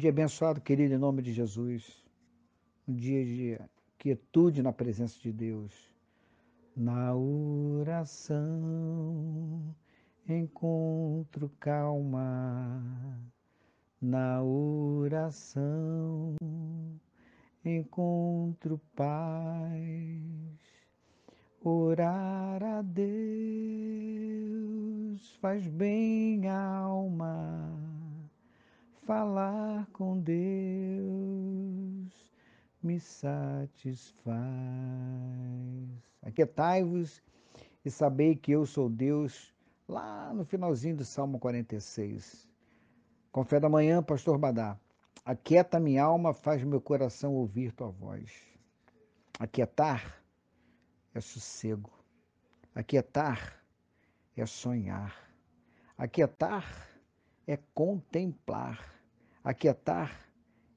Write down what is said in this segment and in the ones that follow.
Dia abençoado, querido, em nome de Jesus. Um dia de quietude na presença de Deus. Na oração encontro calma. Na oração encontro paz. Orar a Deus faz bem à alma falar com Deus me satisfaz. Aquietai-vos e sabei que eu sou Deus, lá no finalzinho do Salmo 46. Com fé da manhã, pastor Badá. Aquieta minha alma, faz meu coração ouvir tua voz. Aquietar é sossego. Aquietar é sonhar. Aquietar é contemplar. Aquietar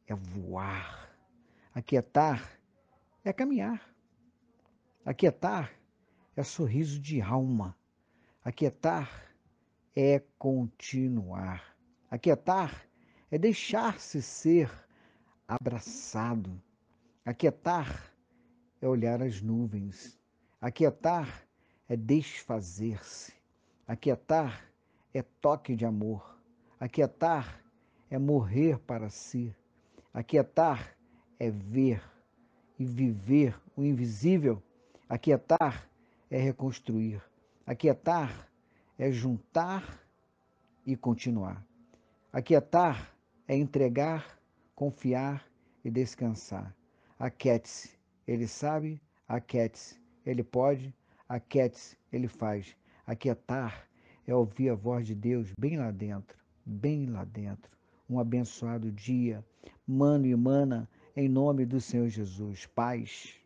é voar. Aquietar é caminhar. Aquietar é sorriso de alma. Aquietar é continuar. Aquietar é deixar-se ser abraçado. Aquietar é olhar as nuvens. Aquietar é desfazer-se. Aquietar é toque de amor. Aquietar é morrer para si. Aquietar é ver e viver o invisível. Aquietar é reconstruir. Aquietar é juntar e continuar. Aquietar é entregar, confiar e descansar. Aquiete-se, ele sabe, aquiete-se, ele pode, aquiete-se, ele faz. Aquietar é ouvir a voz de Deus bem lá dentro, bem lá dentro um abençoado dia. Mano e mana, em nome do Senhor Jesus. Paz.